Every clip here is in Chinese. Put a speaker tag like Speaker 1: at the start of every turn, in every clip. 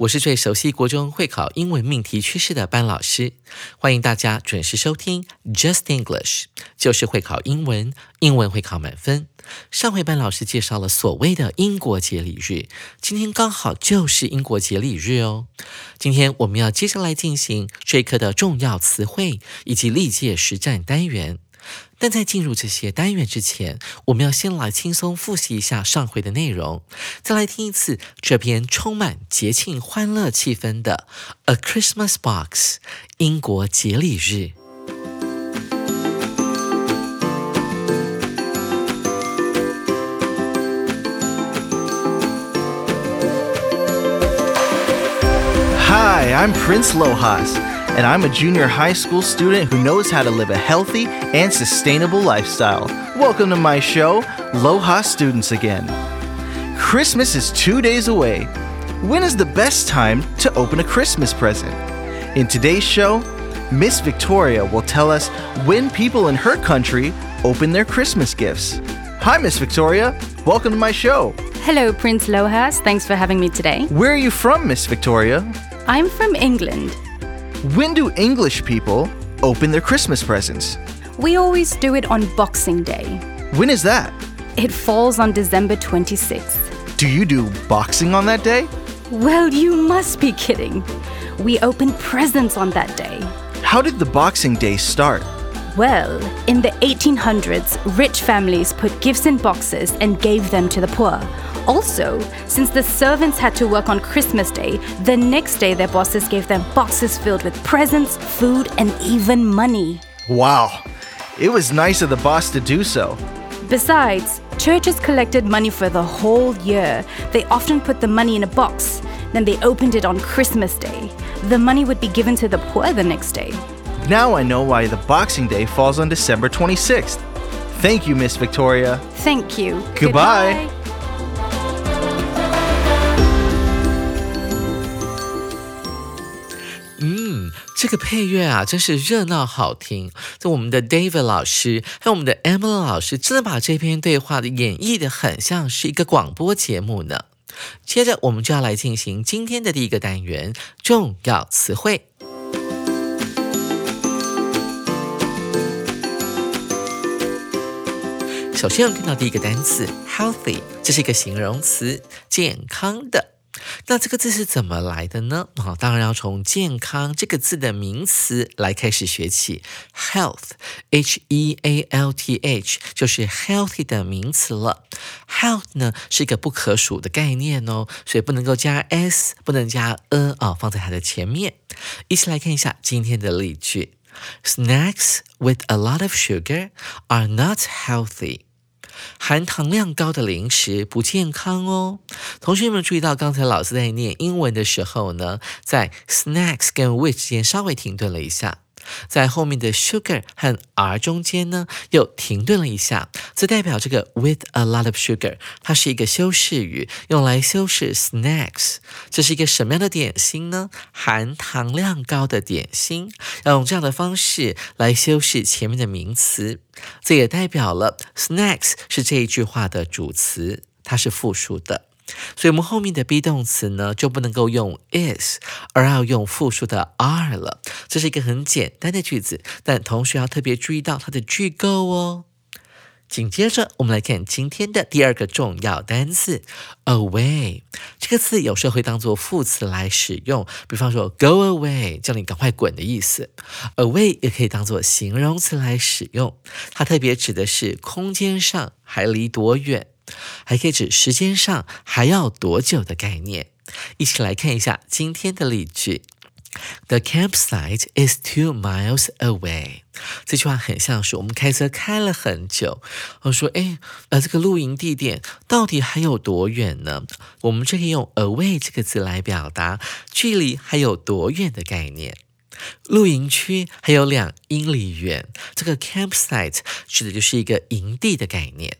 Speaker 1: 我是最熟悉国中会考英文命题趋势的班老师，欢迎大家准时收听 Just English，就是会考英文，英文会考满分。上回班老师介绍了所谓的英国节礼日，今天刚好就是英国节礼日哦。今天我们要接下来进行这一课的重要词汇以及历届实战单元。但在进入这些单元之前，我们要先来轻松复习一下上回的内容，再来听一次这篇充满节庆欢乐气氛的《A Christmas Box》英国节礼日。
Speaker 2: Hi, I'm Prince Lohas. And I'm a junior high school student who knows how to live a healthy and sustainable lifestyle. Welcome to my show, Loha Students Again. Christmas is two days away. When is the best time to open a Christmas present? In today's show, Miss Victoria will tell us when people in her country open their Christmas gifts. Hi, Miss Victoria. Welcome to my show.
Speaker 3: Hello, Prince Lohas. Thanks for having me today.
Speaker 2: Where are you from, Miss Victoria?
Speaker 3: I'm from England.
Speaker 2: When do English people open their Christmas presents?
Speaker 3: We always do it on Boxing Day.
Speaker 2: When is that?
Speaker 3: It falls on December 26th.
Speaker 2: Do you do boxing on that day?
Speaker 3: Well, you must be kidding. We open presents on that day.
Speaker 2: How did the Boxing Day start?
Speaker 3: Well, in the 1800s, rich families put gifts in boxes and gave them to the poor. Also, since the servants had to work on Christmas Day, the next day their bosses gave them boxes filled with presents, food, and even money.
Speaker 2: Wow, it was nice of the boss to do so.
Speaker 3: Besides, churches collected money for the whole year. They often put the money in a box, then they opened it on Christmas Day. The money would be given to the poor the next day.
Speaker 2: Now I know why the Boxing Day falls on December 26th. Thank you, Miss Victoria.
Speaker 3: Thank you.
Speaker 2: Goodbye. Goodbye.
Speaker 1: 这个配乐啊，真是热闹好听。在我们的 David 老师还有我们的 Emily 老师，真的把这篇对话的演绎的很像是一个广播节目呢。接着，我们就要来进行今天的第一个单元——重要词汇。 首先，我们看到第一个单词 “healthy”，这是一个形容词，健康的。那这个字是怎么来的呢？啊，当然要从“健康”这个字的名词来开始学起。Health，H E A L T H，就是 healthy 的名词了。Health 呢是一个不可数的概念哦，所以不能够加 s，不能加 a 啊，放在它的前面。一起来看一下今天的例句：Snacks with a lot of sugar are not healthy. 含糖量高的零食不健康哦。同学们注意到，刚才老师在念英文的时候呢，在 snacks 跟 with 之间稍微停顿了一下。在后面的 sugar 和 r 中间呢，又停顿了一下，这代表这个 with a lot of sugar，它是一个修饰语，用来修饰 snacks。这是一个什么样的点心呢？含糖量高的点心，要用这样的方式来修饰前面的名词。这也代表了 snacks 是这一句话的主词，它是复数的。所以，我们后面的 be 动词呢，就不能够用 is，而要用复数的 are 了。这是一个很简单的句子，但同时要特别注意到它的句构哦。紧接着，我们来看今天的第二个重要单词 “away”。这个词有时候会当做副词来使用，比方说 “go away”，叫你赶快滚的意思。“away” 也可以当做形容词来使用，它特别指的是空间上还离多远，还可以指时间上还要多久的概念。一起来看一下今天的例句。The campsite is two miles away。这句话很像是我们开车开了很久，我说：“哎，呃，这个露营地点到底还有多远呢？”我们这里用 away 这个字来表达距离还有多远的概念。露营区还有两英里远，这个 campsite 指的就是一个营地的概念。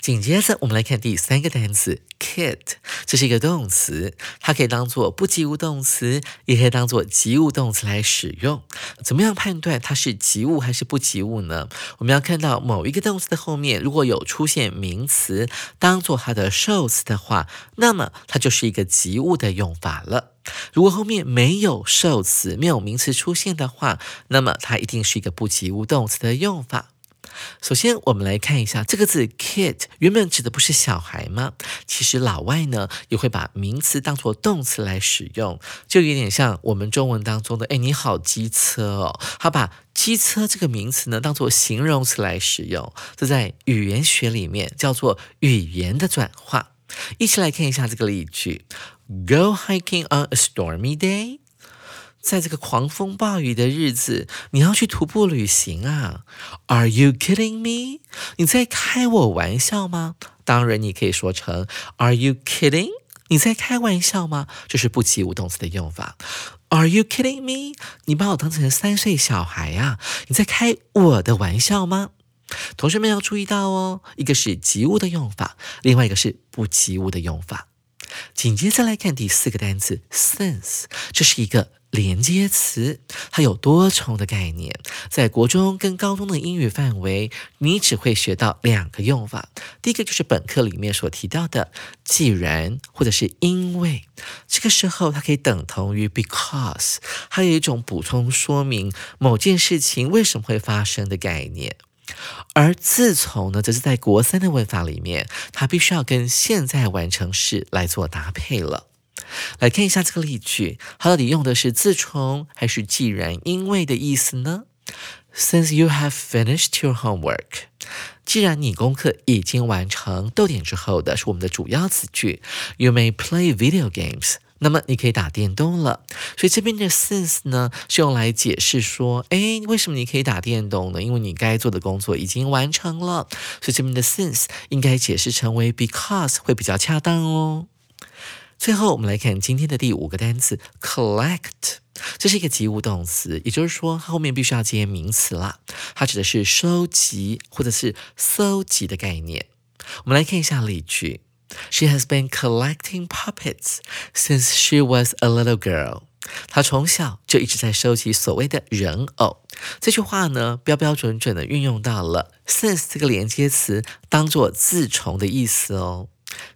Speaker 1: 紧接着，我们来看第三个单词 kit，这是一个动词，它可以当做不及物动词，也可以当做及物动词来使用。怎么样判断它是及物还是不及物呢？我们要看到某一个动词的后面如果有出现名词当做它的受词的话，那么它就是一个及物的用法了。如果后面没有受词、没有名词出现的话，那么它一定是一个不及物动词的用法。首先，我们来看一下这个字 “kid”，原本指的不是小孩吗？其实老外呢也会把名词当作动词来使用，就有点像我们中文当中的“哎，你好机车哦”，他把机车这个名词呢当做形容词来使用，这在语言学里面叫做语言的转化。一起来看一下这个例句：“Go hiking on a stormy day。”在这个狂风暴雨的日子，你要去徒步旅行啊？Are you kidding me？你在开我玩笑吗？当然，你可以说成 Are you kidding？你在开玩笑吗？这是不及物动词的用法。Are you kidding me？你把我当成三岁小孩呀？你在开我的玩笑吗？同学们要注意到哦，一个是及物的用法，另外一个是不及物的用法。紧接着来看第四个单词 since，这是一个。连接词，它有多重的概念。在国中跟高中的英语范围，你只会学到两个用法。第一个就是本课里面所提到的“既然”或者是“因为”，这个时候它可以等同于 “because”，还有一种补充说明某件事情为什么会发生的概念。而自从呢，则是在国三的问法里面，它必须要跟现在完成式来做搭配了。来看一下这个例句，它到底用的是自从还是既然因为的意思呢？Since you have finished your homework，既然你功课已经完成，逗点之后的是我们的主要词句。You may play video games，那么你可以打电动了。所以这边的 since 呢，是用来解释说，哎，为什么你可以打电动呢？因为你该做的工作已经完成了。所以这边的 since 应该解释成为 because 会比较恰当哦。最后，我们来看今天的第五个单词 collect，这是一个及物动词，也就是说，它后面必须要接名词啦。它指的是收集或者是搜集的概念。我们来看一下例句：She has been collecting puppets since she was a little girl。她从小就一直在收集所谓的人偶。这句话呢，标标准准的运用到了 since 这个连接词，当做自从的意思哦。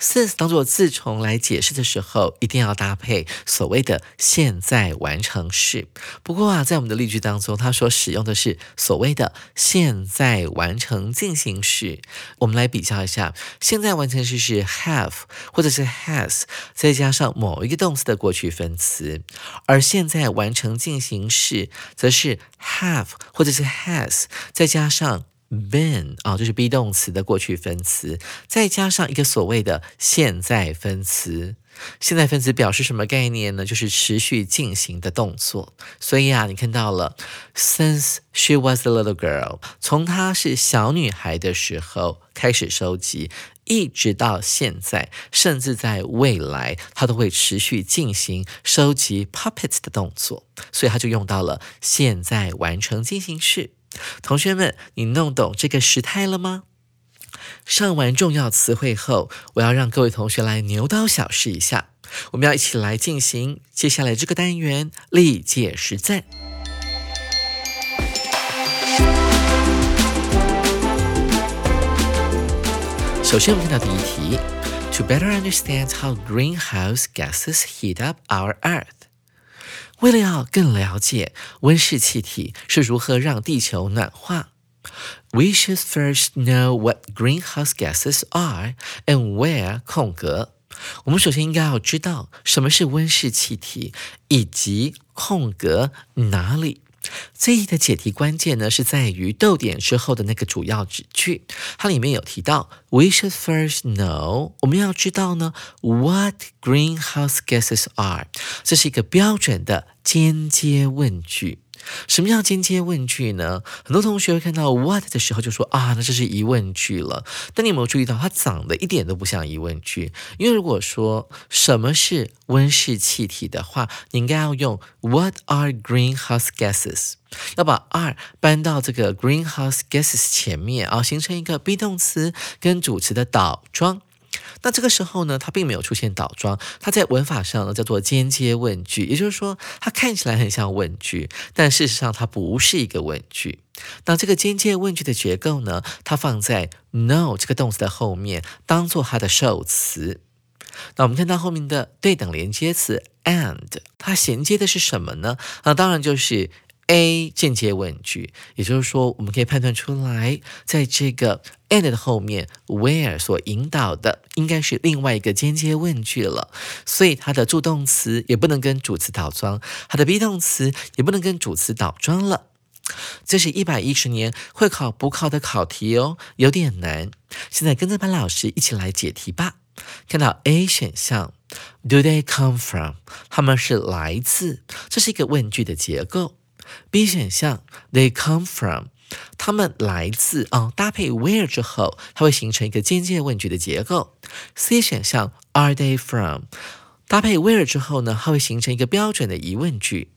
Speaker 1: Since 当做自从来解释的时候，一定要搭配所谓的现在完成式。不过啊，在我们的例句当中，它所使用的是所谓的现在完成进行式。我们来比较一下，现在完成式是 have 或者是 has，再加上某一个动词的过去分词；而现在完成进行式则是 have 或者是 has，再加上。Been 啊，就是 be 动词的过去分词，再加上一个所谓的现在分词。现在分词表示什么概念呢？就是持续进行的动作。所以啊，你看到了，since she was a little girl，从她是小女孩的时候开始收集，一直到现在，甚至在未来，她都会持续进行收集 puppets 的动作。所以她就用到了现在完成进行式。同学们，你弄懂这个时态了吗？上完重要词汇后，我要让各位同学来牛刀小试一下。我们要一起来进行接下来这个单元历届实战。首先，我们看到第一题：To better understand how greenhouse gases heat up our Earth。为了要更了解温室气体是如何让地球暖化，We should first know what greenhouse gases are and where 空格。我们首先应该要知道什么是温室气体，以及空格哪里。这一的解题关键呢，是在于逗点之后的那个主要指句，它里面有提到，We should first know，我们要知道呢，what greenhouse gases are，这是一个标准的间接问句。什么叫间接问句呢？很多同学会看到 what 的时候就说啊，那这是疑问句了。但你有没有注意到，它长得一点都不像疑问句？因为如果说什么是温室气体的话，你应该要用 What are greenhouse gases？要把 are 搬到这个 greenhouse gases 前面啊，形成一个 be 动词跟主词的倒装。那这个时候呢，它并没有出现倒装，它在文法上呢叫做间接问句，也就是说，它看起来很像问句，但事实上它不是一个问句。那这个间接问句的结构呢，它放在 no 这个动词的后面，当做它的受词。那我们看到后面的对等连接词 and，它衔接的是什么呢？那当然就是 A 间接问句，也就是说，我们可以判断出来，在这个 and 的后面，where 所引导的应该是另外一个间接问句了，所以它的助动词也不能跟主词倒装，它的 be 动词也不能跟主词倒装了。这是一百一十年会考补考的考题哦，有点难。现在跟着班老师一起来解题吧。看到 A 选项，Do they come from？他们是来自，这是一个问句的结构。B 选项，They come from，他们来自啊，搭配 where 之后，它会形成一个间接问句的结构。C 选项，Are they from，搭配 where 之后呢，它会形成一个标准的疑问句。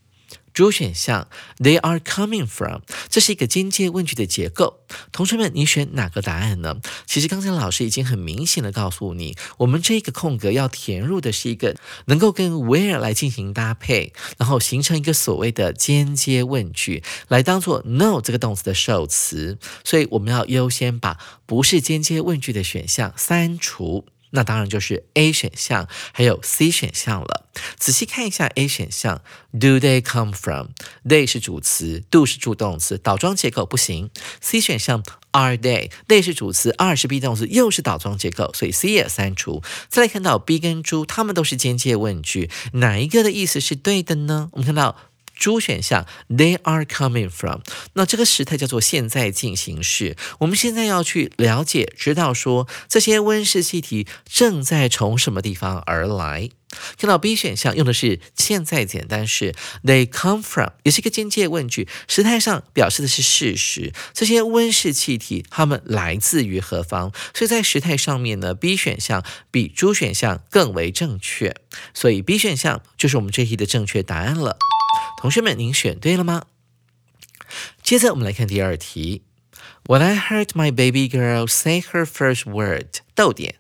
Speaker 1: 主选项，They are coming from，这是一个间接问句的结构。同学们，你选哪个答案呢？其实刚才老师已经很明显的告诉你，我们这个空格要填入的是一个能够跟 where 来进行搭配，然后形成一个所谓的间接问句，来当做 no 这个动词的首词。所以我们要优先把不是间接问句的选项删除。那当然就是 A 选项，还有 C 选项了。仔细看一下 A 选项，Do they come from？They 是主词，do 是助动词，倒装结构不行。C 选项 Are they？They 是主词，are 是 be 动词，又是倒装结构，所以 C 也删除。再来看到 B 跟猪，它们都是间接问句，哪一个的意思是对的呢？我们看到。猪选项，They are coming from。那这个时态叫做现在进行时。我们现在要去了解，知道说这些温室气体正在从什么地方而来。看到 B 选项用的是现在简单式，They come from，也是一个间接问句，时态上表示的是事实。这些温室气体它们来自于何方？所以在时态上面呢，B 选项比猪选项更为正确。所以 B 选项就是我们这题的正确答案了。同学们，您选对了吗？接着我们来看第二题。When I heard my baby girl say her first word，逗点。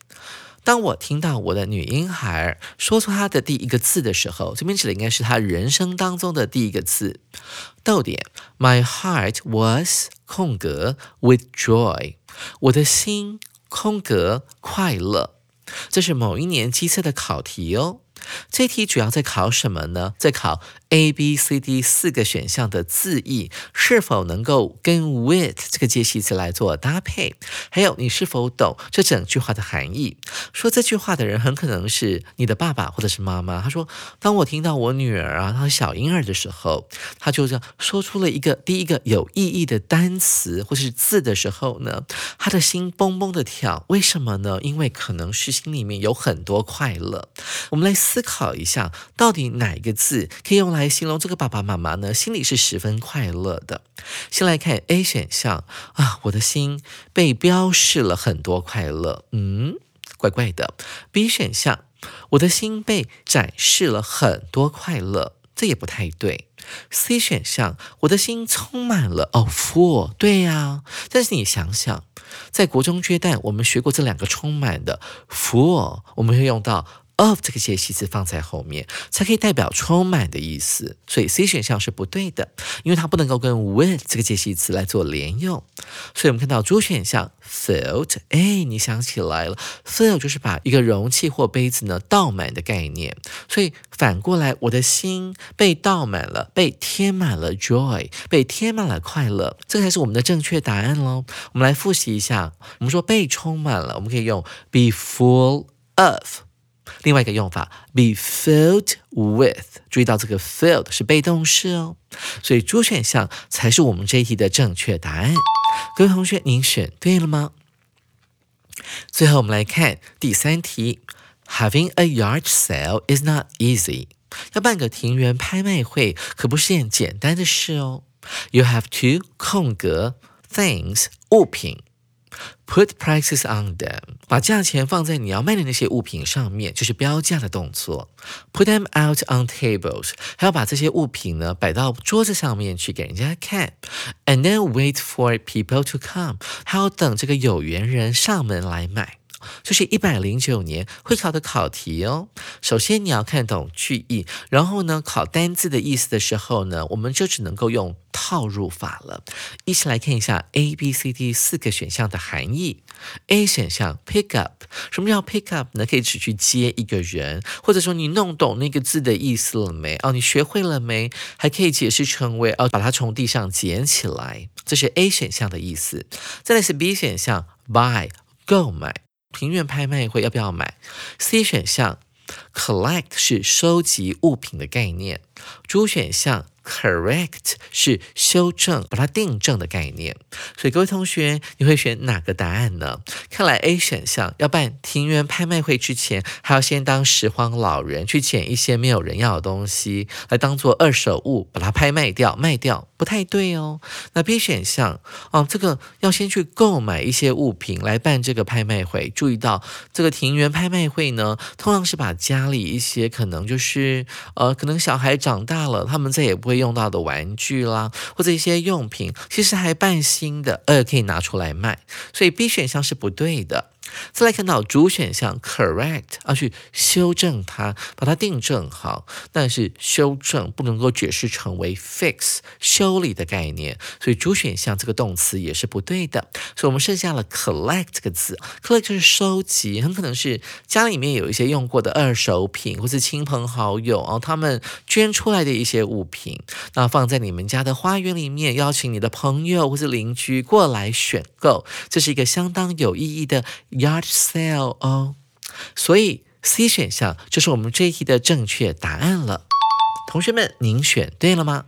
Speaker 1: 当我听到我的女婴孩说出她的第一个字的时候，这边指的应该是她人生当中的第一个字。逗点。My heart was 空格 with joy，我的心空格快乐。这是某一年机测的考题哦。这题主要在考什么呢？在考 A、B、C、D 四个选项的字义是否能够跟 with 这个介系词来做搭配，还有你是否懂这整句话的含义。说这句话的人很可能是你的爸爸或者是妈妈。他说：“当我听到我女儿啊，她小婴儿的时候，他就这样说出了一个第一个有意义的单词或是字的时候呢，他的心嘣嘣的跳。为什么呢？因为可能是心里面有很多快乐。我们来。思考一下，到底哪一个字可以用来来形容这个爸爸妈妈呢？心里是十分快乐的。先来看 A 选项啊，我的心被标示了很多快乐，嗯，怪怪的。B 选项，我的心被展示了很多快乐，这也不太对。C 选项，我的心充满了哦，full，对呀。但是你想想，在国中阶段，我们学过这两个充满的 full，我们会用到 of 这个介系词放在后面，才可以代表充满的意思。所以 C 选项是不对的，因为它不能够跟 with 这个介系词来做连用。所以我们看到 D 选项 filled，哎，你想起来了，fill 就是把一个容器或杯子呢倒满的概念。所以反过来，我的心被倒满了，被填满了 joy，被填满了快乐，这才是我们的正确答案喽。我们来复习一下，我们说被充满了，我们可以用 be full of。另外一个用法，be filled with，注意到这个 filled 是被动式哦，所以主选项才是我们这一题的正确答案。各位同学，您选对了吗？最后我们来看第三题，Having a yard sale is not easy。要办个庭园拍卖会可不是件简单的事哦。You have to 空格 things 物品。Put prices on them，把价钱放在你要卖的那些物品上面，就是标价的动作。Put them out on tables，还要把这些物品呢摆到桌子上面去给人家看。And then wait for people to come，还要等这个有缘人上门来买。这是一百零九年会考的考题哦。首先你要看懂句意，然后呢考单字的意思的时候呢，我们就只能够用套入法了。一起来看一下 A、B、C、D 四个选项的含义。A 选项 pick up，什么叫 pick up 呢？可以指去接一个人，或者说你弄懂那个字的意思了没？哦，你学会了没？还可以解释成为哦，把它从地上捡起来，这是 A 选项的意思。再来是 B 选项 buy 购买。庭院拍卖会要不要买？C 选项，collect 是收集物品的概念。D 选项。Correct 是修正，把它订正的概念。所以各位同学，你会选哪个答案呢？看来 A 选项要办庭园拍卖会之前，还要先当拾荒老人，去捡一些没有人要的东西，来当做二手物，把它拍卖掉，卖掉不太对哦。那 B 选项哦，这个要先去购买一些物品来办这个拍卖会。注意到这个庭园拍卖会呢，通常是把家里一些可能就是呃，可能小孩长大了，他们再也不会。用到的玩具啦，或者一些用品，其实还半新的，呃，可以拿出来卖，所以 B 选项是不对的。再来看到主选项 correct，要去修正它，把它订正好。但是修正不能够解释成为 fix 修理的概念，所以主选项这个动词也是不对的。所以我们剩下了 collect 这个字，collect 就是收集，很可能是家里面有一些用过的二手品，或是亲朋好友哦他们捐出来的一些物品，那放在你们家的花园里面，邀请你的朋友或是邻居过来选购，这是一个相当有意义的。Yard sale 哦，所以 C 选项就是我们这一题的正确答案了。同学们，您选对了吗？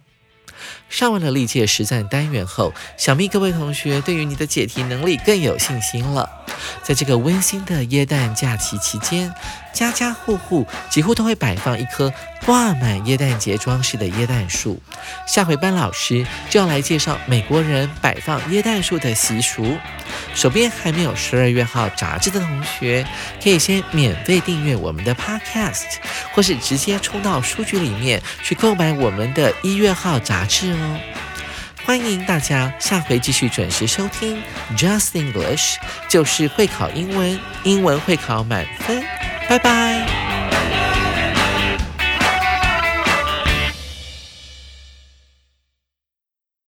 Speaker 1: 上完了历届实战单元后，想必各位同学对于你的解题能力更有信心了。在这个温馨的耶诞假期期间，家家户户几乎都会摆放一棵挂满耶诞节装饰的耶诞树。下回班老师就要来介绍美国人摆放耶诞树的习俗。手边还没有十二月号杂志的同学，可以先免费订阅我们的 Podcast，或是直接冲到书局里面去购买我们的一月号杂志哦。欢迎大家下回继续准时收听 Just English，就是会考英文，英文会考满分。拜拜。